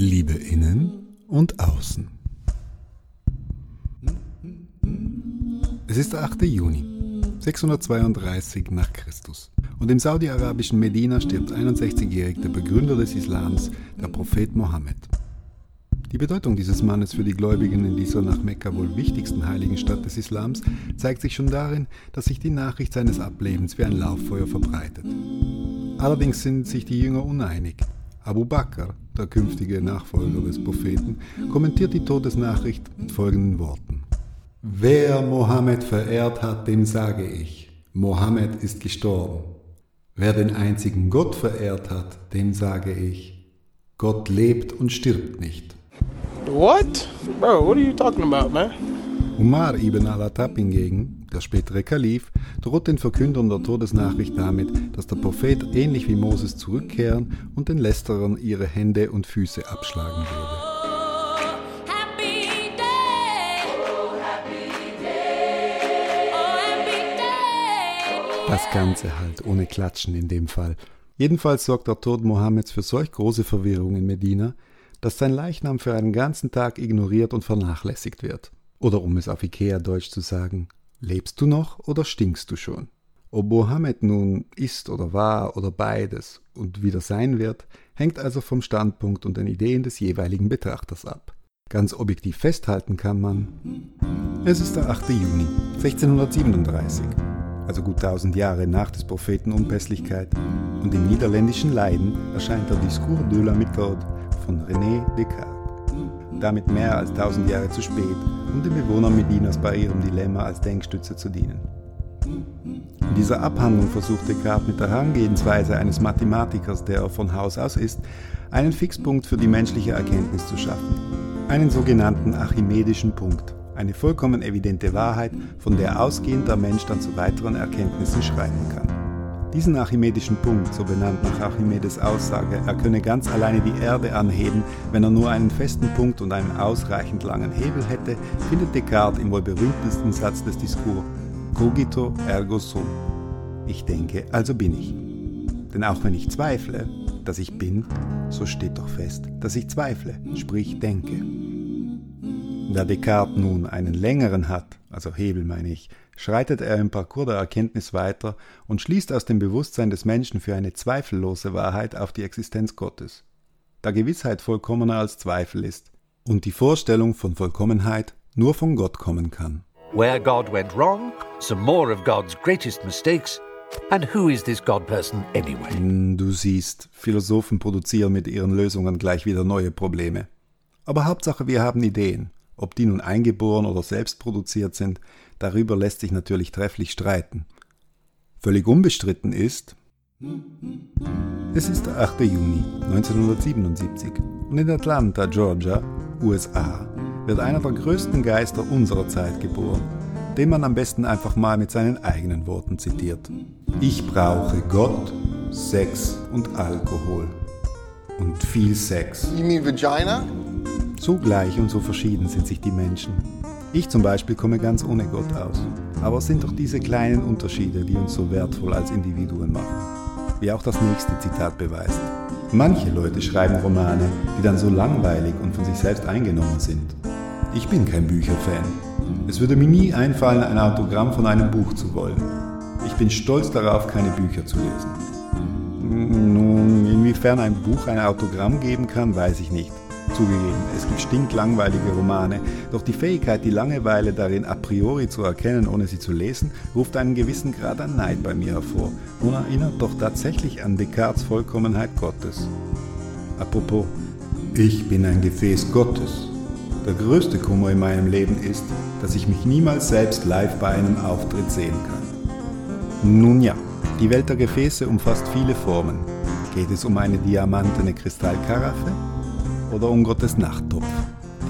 Liebe innen und außen. Es ist der 8. Juni, 632 nach Christus. Und im saudi-arabischen Medina stirbt 61-jährig der Begründer des Islams, der Prophet Mohammed. Die Bedeutung dieses Mannes für die Gläubigen in dieser nach Mekka wohl wichtigsten heiligen Stadt des Islams zeigt sich schon darin, dass sich die Nachricht seines Ablebens wie ein Lauffeuer verbreitet. Allerdings sind sich die Jünger uneinig. Abu Bakr, der künftige Nachfolger des Propheten, kommentiert die Todesnachricht mit folgenden Worten. Wer Mohammed verehrt hat, dem sage ich, Mohammed ist gestorben. Wer den einzigen Gott verehrt hat, dem sage ich, Gott lebt und stirbt nicht. What? Bro, what are you talking about, man? Umar ibn al-Attab hingegen, der spätere Kalif, droht den Verkündern der Todesnachricht damit, dass der Prophet ähnlich wie Moses zurückkehren und den Lästerern ihre Hände und Füße abschlagen würde. Das Ganze halt, ohne Klatschen in dem Fall. Jedenfalls sorgt der Tod Mohammeds für solch große Verwirrung in Medina, dass sein Leichnam für einen ganzen Tag ignoriert und vernachlässigt wird. Oder um es auf Ikea-Deutsch zu sagen, lebst du noch oder stinkst du schon? Ob Mohammed nun ist oder war oder beides und wieder sein wird, hängt also vom Standpunkt und den Ideen des jeweiligen Betrachters ab. Ganz objektiv festhalten kann man, es ist der 8. Juni 1637, also gut tausend Jahre nach des Propheten Unpässlichkeit, und im niederländischen Leiden erscheint der Discours de la Méthode von René Descartes. Damit mehr als tausend Jahre zu spät, um den Bewohnern Medinas bei ihrem Dilemma als Denkstütze zu dienen. In dieser Abhandlung versucht Descartes mit der Herangehensweise eines Mathematikers, der er von Haus aus ist, einen Fixpunkt für die menschliche Erkenntnis zu schaffen. Einen sogenannten archimedischen Punkt, eine vollkommen evidente Wahrheit, von der ausgehend der Mensch dann zu weiteren Erkenntnissen schreiten kann. Diesen archimedischen Punkt, so benannt nach Archimedes Aussage, er könne ganz alleine die Erde anheben, wenn er nur einen festen Punkt und einen ausreichend langen Hebel hätte, findet Descartes im wohl berühmtesten Satz des Diskurs Cogito ergo sum. Ich denke, also bin ich. Denn auch wenn ich zweifle, dass ich bin, so steht doch fest, dass ich zweifle, sprich denke. Da Descartes nun einen längeren hat, also Hebel meine ich, schreitet er im Parcours der Erkenntnis weiter und schließt aus dem Bewusstsein des Menschen für eine zweifellose Wahrheit auf die Existenz Gottes, da Gewissheit vollkommener als Zweifel ist und die Vorstellung von Vollkommenheit nur von Gott kommen kann. Where God went wrong, some more of God's greatest mistakes. And who is this God person anyway? Hm, du siehst, Philosophen produzieren mit ihren Lösungen gleich wieder neue Probleme. Aber Hauptsache, wir haben Ideen. Ob die nun eingeboren oder selbst produziert sind, Darüber lässt sich natürlich trefflich streiten. Völlig unbestritten ist, es ist der 8. Juni 1977 und in Atlanta, Georgia, USA, wird einer der größten Geister unserer Zeit geboren, den man am besten einfach mal mit seinen eigenen Worten zitiert. Ich brauche Gott, Sex und Alkohol. Und viel Sex. You mean vagina? So gleich und so verschieden sind sich die Menschen. Ich zum Beispiel komme ganz ohne Gott aus. Aber es sind doch diese kleinen Unterschiede, die uns so wertvoll als Individuen machen. Wie auch das nächste Zitat beweist. Manche Leute schreiben Romane, die dann so langweilig und von sich selbst eingenommen sind. Ich bin kein Bücherfan. Es würde mir nie einfallen, ein Autogramm von einem Buch zu wollen. Ich bin stolz darauf, keine Bücher zu lesen. Nun, inwiefern ein Buch ein Autogramm geben kann, weiß ich nicht. Zugegeben, es gibt stinklangweilige Romane, doch die Fähigkeit, die Langeweile darin a priori zu erkennen, ohne sie zu lesen, ruft einen gewissen Grad an Neid bei mir hervor und erinnert doch tatsächlich an Descartes Vollkommenheit Gottes. Apropos, ich bin ein Gefäß Gottes. Der größte Kummer in meinem Leben ist, dass ich mich niemals selbst live bei einem Auftritt sehen kann. Nun ja, die Welt der Gefäße umfasst viele Formen. Geht es um eine diamantene Kristallkaraffe? Oder um Gottes Nachttopf?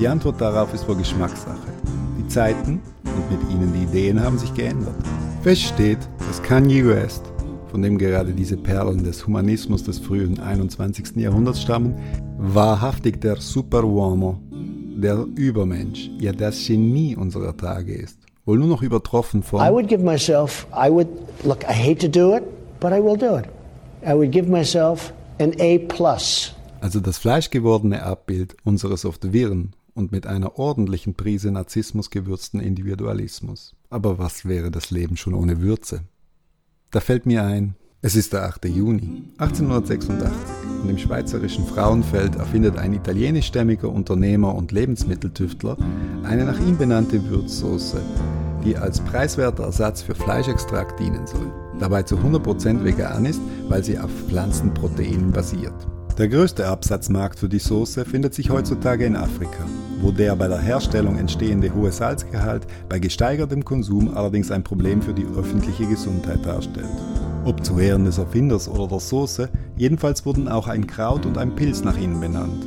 Die Antwort darauf ist wohl Geschmackssache. Die Zeiten und mit ihnen die Ideen haben sich geändert. Fest steht, dass Kanye West, von dem gerade diese Perlen des Humanismus des frühen 21. Jahrhunderts stammen, wahrhaftig der Superuomo, der Übermensch, ja das Genie unserer Tage ist. Wohl nur noch übertroffen von... I would give myself, I would, look, I hate to do it, but I will do it. I would give myself an A plus. Also das fleischgewordene Abbild unseres oft wirren und mit einer ordentlichen Prise Narzissmus gewürzten Individualismus. Aber was wäre das Leben schon ohne Würze? Da fällt mir ein, es ist der 8. Juni 1886 und im schweizerischen Frauenfeld erfindet ein italienischstämmiger Unternehmer und Lebensmitteltüftler eine nach ihm benannte Würzsoße, die als preiswerter Ersatz für Fleischextrakt dienen soll. Dabei zu 100% vegan ist, weil sie auf Pflanzenproteinen basiert. Der größte Absatzmarkt für die Soße findet sich heutzutage in Afrika, wo der bei der Herstellung entstehende hohe Salzgehalt bei gesteigertem Konsum allerdings ein Problem für die öffentliche Gesundheit darstellt. Ob zu Ehren des Erfinders oder der Soße, jedenfalls wurden auch ein Kraut und ein Pilz nach ihnen benannt.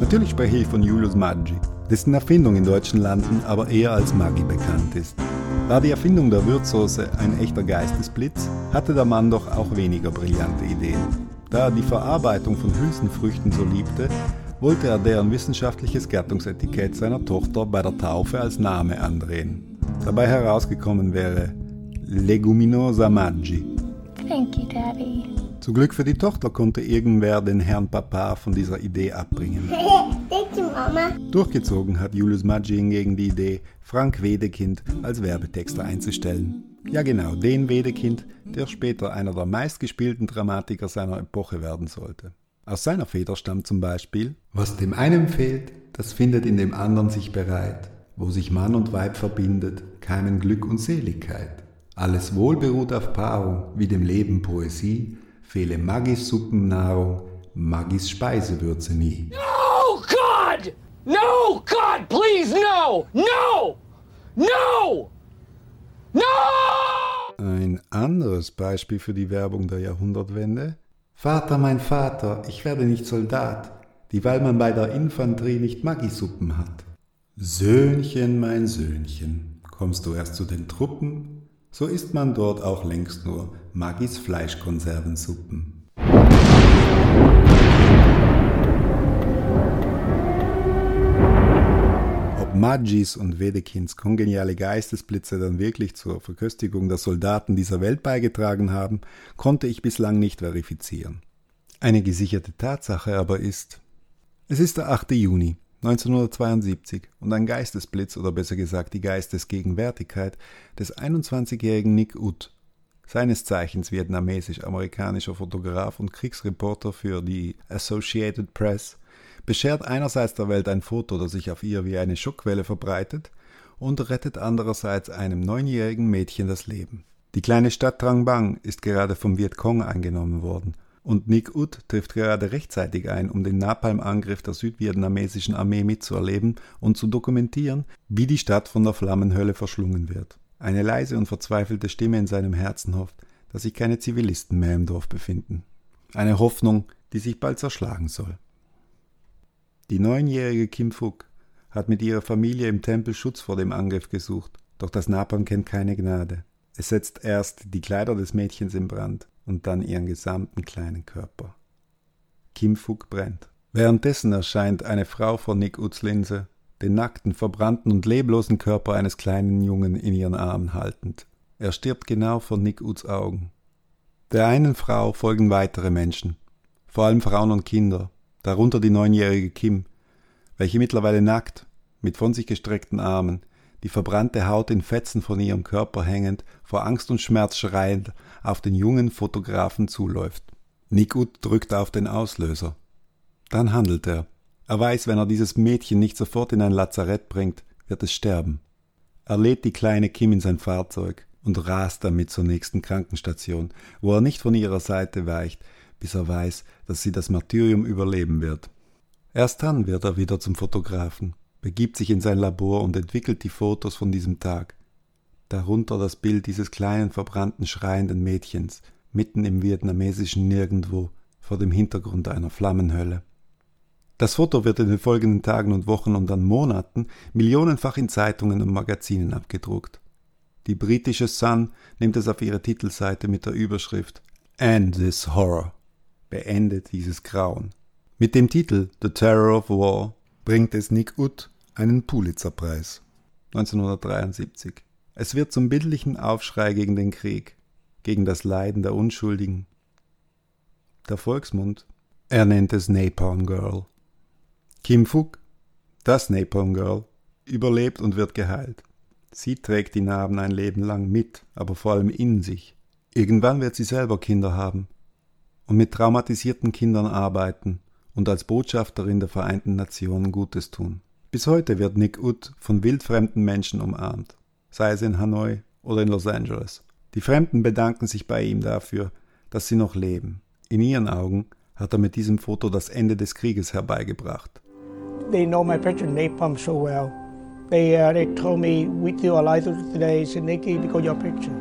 Natürlich spreche ich von Julius Maggi, dessen Erfindung in deutschen Landen aber eher als Maggi bekannt ist. War die Erfindung der Würzsoße ein echter Geistesblitz, hatte der Mann doch auch weniger brillante Ideen. Da er die Verarbeitung von Hülsenfrüchten so liebte, wollte er deren wissenschaftliches Gattungsetikett seiner Tochter bei der Taufe als Name andrehen. Dabei herausgekommen wäre Leguminosa Maggi. Thank you, Daddy. Zum Glück für die Tochter konnte irgendwer den Herrn Papa von dieser Idee abbringen. Thank you, Mama. Durchgezogen hat Julius Maggi hingegen die Idee, Frank Wedekind als Werbetexter einzustellen. Ja genau, den Wedekind, der später einer der meistgespielten Dramatiker seiner Epoche werden sollte. Aus seiner Feder stammt zum Beispiel Was dem einen fehlt, das findet in dem anderen sich bereit. Wo sich Mann und Weib verbindet, keimen Glück und Seligkeit. Alles Wohl beruht auf Paarung, wie dem Leben Poesie, fehle Magis Suppennahrung, Magis Speisewürze nie. No, God! No, God, please, no! No! No! No! Ein anderes Beispiel für die Werbung der Jahrhundertwende. Vater, mein Vater, ich werde nicht Soldat, dieweil man bei der Infanterie nicht Magisuppen hat. Söhnchen, mein Söhnchen, kommst du erst zu den Truppen, so isst man dort auch längst nur Magis Fleischkonservensuppen. Ob Magis und Wedekins kongeniale Geistesblitze dann wirklich zur Verköstigung der Soldaten dieser Welt beigetragen haben, konnte ich bislang nicht verifizieren. Eine gesicherte Tatsache aber ist, es ist der 8. Juni 1972 und ein Geistesblitz oder besser gesagt die Geistesgegenwärtigkeit des 21-jährigen Nick Ut, seines Zeichens vietnamesisch-amerikanischer Fotograf und Kriegsreporter für die Associated Press, beschert einerseits der Welt ein Foto, das sich auf ihr wie eine Schockwelle verbreitet, und rettet andererseits einem neunjährigen Mädchen das Leben. Die kleine Stadt Trang Bang ist gerade vom Vietcong eingenommen worden, und Nick Ut trifft gerade rechtzeitig ein, um den Napalm-Angriff der südvietnamesischen Armee mitzuerleben und zu dokumentieren, wie die Stadt von der Flammenhölle verschlungen wird. Eine leise und verzweifelte Stimme in seinem Herzen hofft, dass sich keine Zivilisten mehr im Dorf befinden. Eine Hoffnung, die sich bald zerschlagen soll. Die neunjährige Kim Phuc hat mit ihrer Familie im Tempel Schutz vor dem Angriff gesucht, doch das Napalm kennt keine Gnade. Es setzt erst die Kleider des Mädchens in Brand und dann ihren gesamten kleinen Körper. Kim Phuc brennt. Währenddessen erscheint eine Frau vor Nick Uts Linse, den nackten, verbrannten und leblosen Körper eines kleinen Jungen in ihren Armen haltend. Er stirbt genau vor Nick Uts Augen. Der einen Frau folgen weitere Menschen, vor allem Frauen und Kinder, darunter die neunjährige Kim, welche mittlerweile nackt, mit von sich gestreckten Armen, die verbrannte Haut in Fetzen von ihrem Körper hängend, vor Angst und Schmerz schreiend, auf den jungen Fotografen zuläuft. Nick drückt auf den Auslöser. Dann handelt er. Er weiß, wenn er dieses Mädchen nicht sofort in ein Lazarett bringt, wird es sterben. Er lädt die kleine Kim in sein Fahrzeug und rast damit zur nächsten Krankenstation, wo er nicht von ihrer Seite weicht, bis er weiß, dass sie das Martyrium überleben wird. Erst dann wird er wieder zum Fotografen, begibt sich in sein Labor und entwickelt die Fotos von diesem Tag. Darunter das Bild dieses kleinen, verbrannten, schreienden Mädchens, mitten im vietnamesischen Nirgendwo, vor dem Hintergrund einer Flammenhölle. Das Foto wird in den folgenden Tagen und Wochen und dann Monaten millionenfach in Zeitungen und Magazinen abgedruckt. Die britische Sun nimmt es auf ihre Titelseite mit der Überschrift End this Horror. Beendet dieses Grauen. Mit dem Titel The Terror of War bringt es Nick Ut einen Pulitzerpreis 1973. Es wird zum bildlichen Aufschrei gegen den Krieg, gegen das Leiden der Unschuldigen. Der Volksmund Er nennt es Napalm Girl. Kim Fook, das Napalm Girl, überlebt und wird geheilt. Sie trägt die Narben ein Leben lang mit, aber vor allem in sich. Irgendwann wird sie selber Kinder haben und mit traumatisierten Kindern arbeiten und als Botschafterin der Vereinten Nationen Gutes tun. Bis heute wird Nick Ut von wildfremden Menschen umarmt, sei es in Hanoi oder in Los Angeles. Die Fremden bedanken sich bei ihm dafür, dass sie noch leben. In ihren Augen hat er mit diesem Foto das Ende des Krieges herbeigebracht. They know my picture napalm so well. They, uh, they told me, we still alive today, Nikki, because your picture.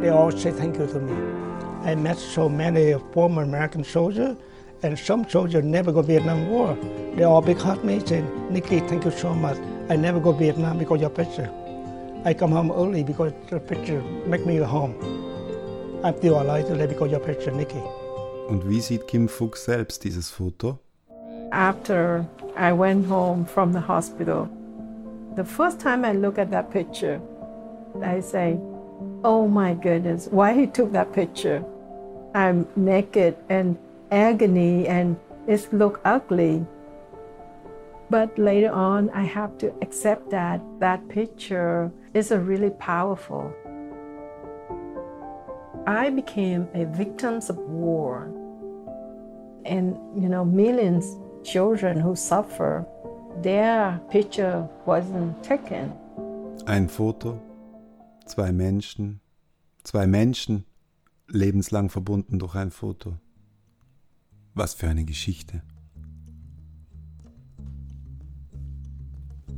They all say thank you to me. I met so many former American soldiers, and some soldiers never go Vietnam War. They all big hug me, saying, Nikki, thank you so much. I never go Vietnam because your picture. I come home early because the picture make me home. I'm still alive today because your picture, Nikki. Und wie sieht Kim Fook selbst dieses Foto? After I went home from the hospital, the first time I look at that picture, I say, oh my goodness, why he took that picture? I'm naked and agony and it look ugly. But later on, I have to accept that that picture is a really powerful. I became a victim of war. And, you know, millions children who suffer, their picture wasn't taken. Ein Foto, zwei Menschen, zwei Menschen, lebenslang verbunden durch ein Foto. Was für eine Geschichte.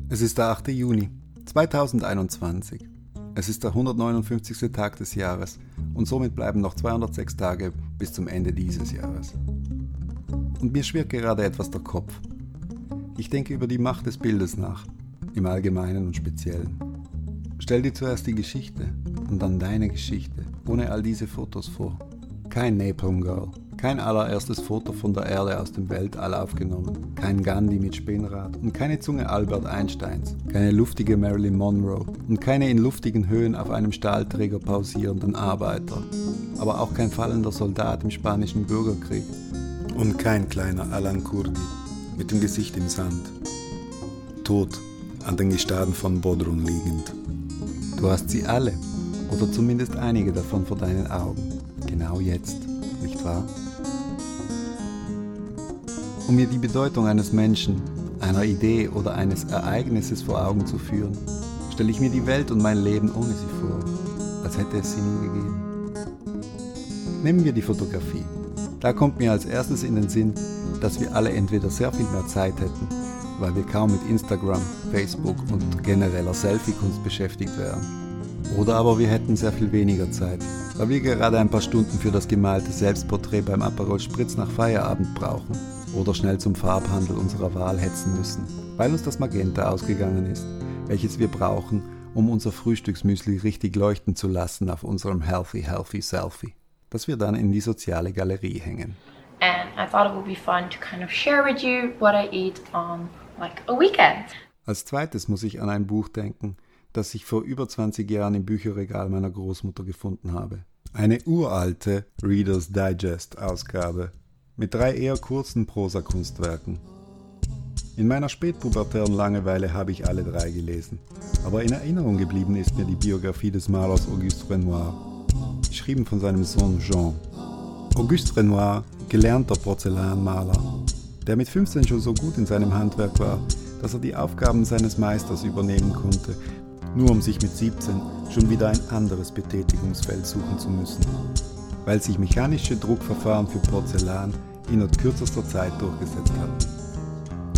Es ist der 8. Juni 2021. Es ist der 159. Tag des Jahres und somit bleiben noch 206 Tage bis zum Ende dieses Jahres. Und mir schwirrt gerade etwas der Kopf. Ich denke über die Macht des Bildes nach, im Allgemeinen und Speziellen. Stell dir zuerst die Geschichte und dann deine Geschichte, ohne all diese Fotos vor. Kein Napalm Girl, kein allererstes Foto von der Erde aus dem Weltall aufgenommen, kein Gandhi mit Spinnrad und keine Zunge Albert Einsteins, keine luftige Marilyn Monroe und keine in luftigen Höhen auf einem Stahlträger pausierenden Arbeiter, aber auch kein fallender Soldat im spanischen Bürgerkrieg und kein kleiner Alan Kurdi mit dem Gesicht im Sand, tot an den Gestaden von Bodrum liegend. Du hast sie alle, oder zumindest einige davon vor deinen Augen, genau jetzt, nicht wahr? Um mir die Bedeutung eines Menschen, einer Idee oder eines Ereignisses vor Augen zu führen, stelle ich mir die Welt und mein Leben ohne sie vor, als hätte es sie nie gegeben. Nehmen wir die Fotografie. Da kommt mir als erstes in den Sinn, dass wir alle entweder sehr viel mehr Zeit hätten, weil wir kaum mit Instagram, Facebook und genereller Selfie-Kunst beschäftigt wären. Oder aber wir hätten sehr viel weniger Zeit, weil wir gerade ein paar Stunden für das gemalte Selbstporträt beim Aperol Spritz nach Feierabend brauchen oder schnell zum Farbhandel unserer Wahl hetzen müssen, weil uns das Magenta ausgegangen ist, welches wir brauchen, um unser Frühstücksmüsli richtig leuchten zu lassen auf unserem Healthy Healthy Selfie, das wir dann in die soziale Galerie hängen. and I thought it would be fun to kind of share with you what I eat on like a weekend. Als zweites muss ich an ein Buch denken, das ich vor über 20 Jahren im Bücherregal meiner Großmutter gefunden habe. Eine uralte Reader's Digest Ausgabe mit drei eher kurzen Prosakunstwerken. In meiner spätpubertären Langeweile habe ich alle drei gelesen, aber in Erinnerung geblieben ist mir die Biografie des Malers Auguste Renoir, geschrieben von seinem Sohn Jean. Auguste Renoir, gelernter Porzellanmaler, der mit 15 schon so gut in seinem Handwerk war, dass er die Aufgaben seines Meisters übernehmen konnte, nur um sich mit 17 schon wieder ein anderes Betätigungsfeld suchen zu müssen, weil sich mechanische Druckverfahren für Porzellan innerhalb kürzester Zeit durchgesetzt hatten.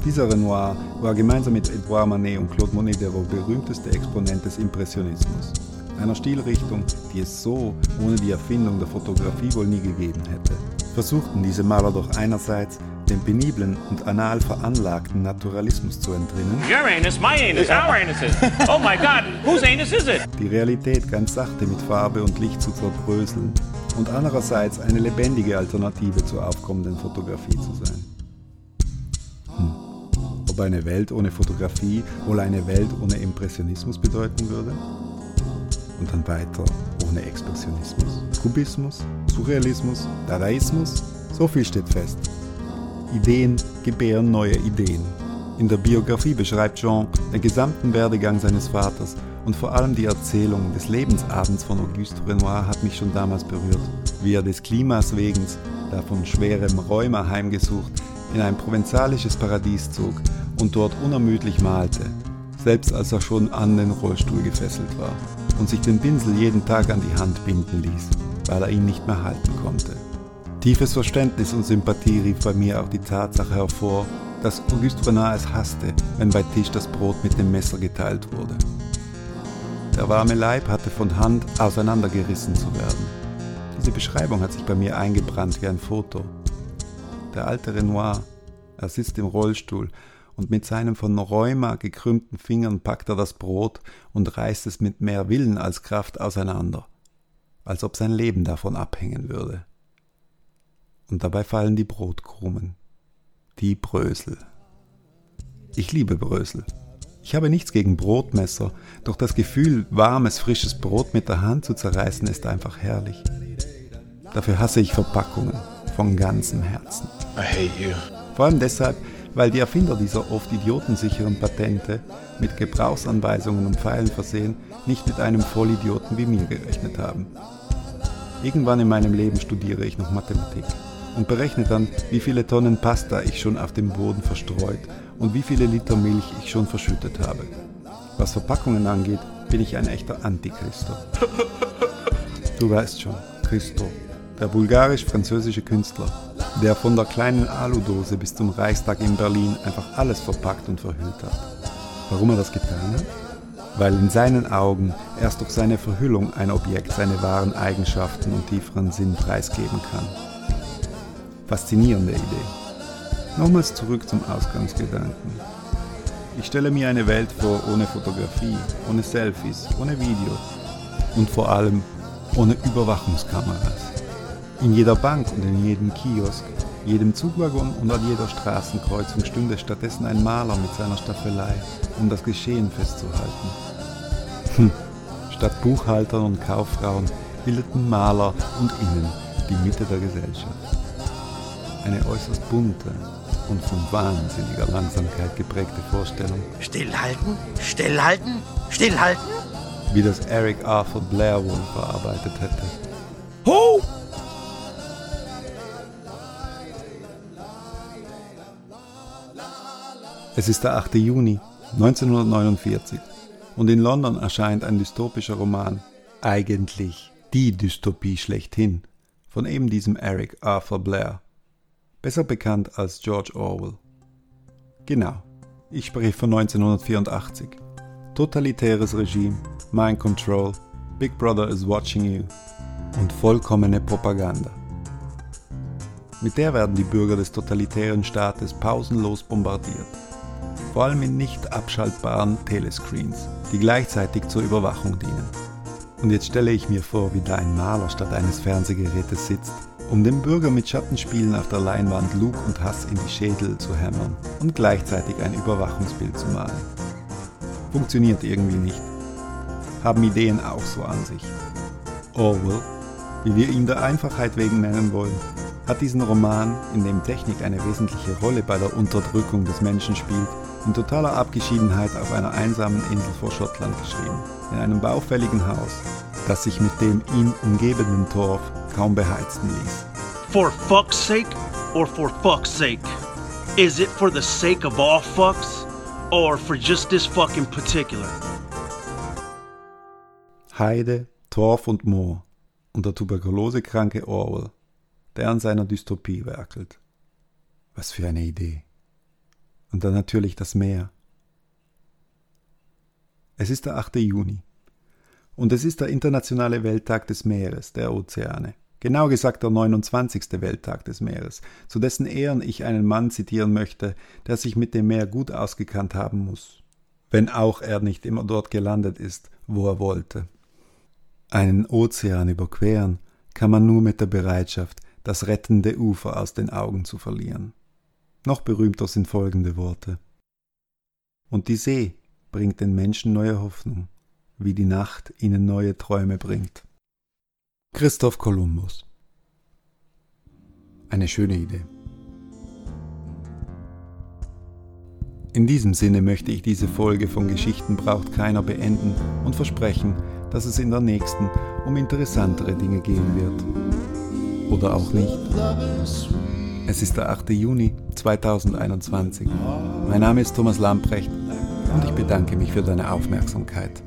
Dieser Renoir war gemeinsam mit Edouard Manet und Claude Monet der berühmteste Exponent des Impressionismus, einer Stilrichtung, die es so ohne die Erfindung der Fotografie wohl nie gegeben hätte. Versuchten diese Maler doch einerseits dem peniblen und anal veranlagten Naturalismus zu entrinnen, Your anus, my anus, our anuses. Oh my God, whose anus is it? die Realität ganz sachte mit Farbe und Licht zu zerbröseln und andererseits eine lebendige Alternative zur aufkommenden Fotografie zu sein. Hm. Ob eine Welt ohne Fotografie wohl eine Welt ohne Impressionismus bedeuten würde? Und dann weiter ohne Expressionismus, Kubismus, Surrealismus, Dadaismus? So viel steht fest. Ideen gebären neue Ideen. In der Biografie beschreibt Jean den gesamten Werdegang seines Vaters und vor allem die Erzählung des Lebensabends von Auguste Renoir hat mich schon damals berührt, wie er des Klimas wegen, da von schwerem Rheuma heimgesucht, in ein provenzalisches Paradies zog und dort unermüdlich malte, selbst als er schon an den Rollstuhl gefesselt war und sich den Pinsel jeden Tag an die Hand binden ließ, weil er ihn nicht mehr halten konnte. Tiefes Verständnis und Sympathie rief bei mir auch die Tatsache hervor, dass Auguste Renard es hasste, wenn bei Tisch das Brot mit dem Messer geteilt wurde. Der warme Leib hatte von Hand auseinandergerissen zu werden. Diese Beschreibung hat sich bei mir eingebrannt wie ein Foto. Der alte Renoir, er sitzt im Rollstuhl und mit seinen von Rheuma gekrümmten Fingern packt er das Brot und reißt es mit mehr Willen als Kraft auseinander, als ob sein Leben davon abhängen würde. Und dabei fallen die Brotkrumen, die Brösel. Ich liebe Brösel. Ich habe nichts gegen Brotmesser, doch das Gefühl, warmes, frisches Brot mit der Hand zu zerreißen, ist einfach herrlich. Dafür hasse ich Verpackungen von ganzem Herzen. I hate you. Vor allem deshalb, weil die Erfinder dieser oft idiotensicheren Patente mit Gebrauchsanweisungen und Pfeilen versehen nicht mit einem Vollidioten wie mir gerechnet haben. Irgendwann in meinem Leben studiere ich noch Mathematik und berechne dann, wie viele Tonnen Pasta ich schon auf dem Boden verstreut und wie viele Liter Milch ich schon verschüttet habe. Was Verpackungen angeht, bin ich ein echter Antichristo. Du weißt schon, Christo, der bulgarisch-französische Künstler, der von der kleinen Aludose bis zum Reichstag in Berlin einfach alles verpackt und verhüllt hat. Warum er das getan hat? Weil in seinen Augen erst durch seine Verhüllung ein Objekt seine wahren Eigenschaften und tieferen Sinn preisgeben kann. Faszinierende Idee. Nochmals zurück zum Ausgangsgedanken. Ich stelle mir eine Welt vor ohne Fotografie, ohne Selfies, ohne Video und vor allem ohne Überwachungskameras. In jeder Bank und in jedem Kiosk, jedem Zugwaggon und an jeder Straßenkreuzung stünde stattdessen ein Maler mit seiner Staffelei, um das Geschehen festzuhalten. Hm. Statt Buchhaltern und Kauffrauen bildeten Maler und Innen die Mitte der Gesellschaft. Eine äußerst bunte und von wahnsinniger Langsamkeit geprägte Vorstellung. Stillhalten, stillhalten, stillhalten? Wie das Eric Arthur Blair wohl verarbeitet hätte. Ho! Es ist der 8. Juni 1949 und in London erscheint ein dystopischer Roman, eigentlich die Dystopie schlechthin, von eben diesem Eric Arthur Blair, besser bekannt als George Orwell. Genau, ich spreche von 1984. Totalitäres Regime, Mind Control, Big Brother is watching you und vollkommene Propaganda. Mit der werden die Bürger des totalitären Staates pausenlos bombardiert vor allem in nicht abschaltbaren Telescreens, die gleichzeitig zur Überwachung dienen. Und jetzt stelle ich mir vor, wie da ein Maler statt eines Fernsehgerätes sitzt, um dem Bürger mit Schattenspielen auf der Leinwand Lug und Hass in die Schädel zu hämmern und gleichzeitig ein Überwachungsbild zu malen. Funktioniert irgendwie nicht. Haben Ideen auch so an sich. Orwell, wie wir ihn der Einfachheit wegen nennen wollen, hat diesen Roman, in dem Technik eine wesentliche Rolle bei der Unterdrückung des Menschen spielt, in totaler Abgeschiedenheit auf einer einsamen Insel vor Schottland geschrieben, in einem baufälligen Haus, das sich mit dem ihn umgebenden Torf kaum beheizen ließ. For fuck's sake or for fuck's sake? Is it for the sake of all fucks or for just this fuck in particular? Heide, Torf und Moor und der tuberkulosekranke Orwell, der an seiner Dystopie werkelt. Was für eine Idee. Und dann natürlich das Meer. Es ist der 8. Juni. Und es ist der internationale Welttag des Meeres, der Ozeane. Genau gesagt der 29. Welttag des Meeres, zu dessen Ehren ich einen Mann zitieren möchte, der sich mit dem Meer gut ausgekannt haben muss, wenn auch er nicht immer dort gelandet ist, wo er wollte. Einen Ozean überqueren kann man nur mit der Bereitschaft, das rettende Ufer aus den Augen zu verlieren. Noch berühmter sind folgende Worte. Und die See bringt den Menschen neue Hoffnung, wie die Nacht ihnen neue Träume bringt. Christoph Kolumbus. Eine schöne Idee. In diesem Sinne möchte ich diese Folge von Geschichten braucht keiner beenden und versprechen, dass es in der nächsten um interessantere Dinge gehen wird. Oder auch nicht. Es ist der 8. Juni 2021. Mein Name ist Thomas Lamprecht und ich bedanke mich für deine Aufmerksamkeit.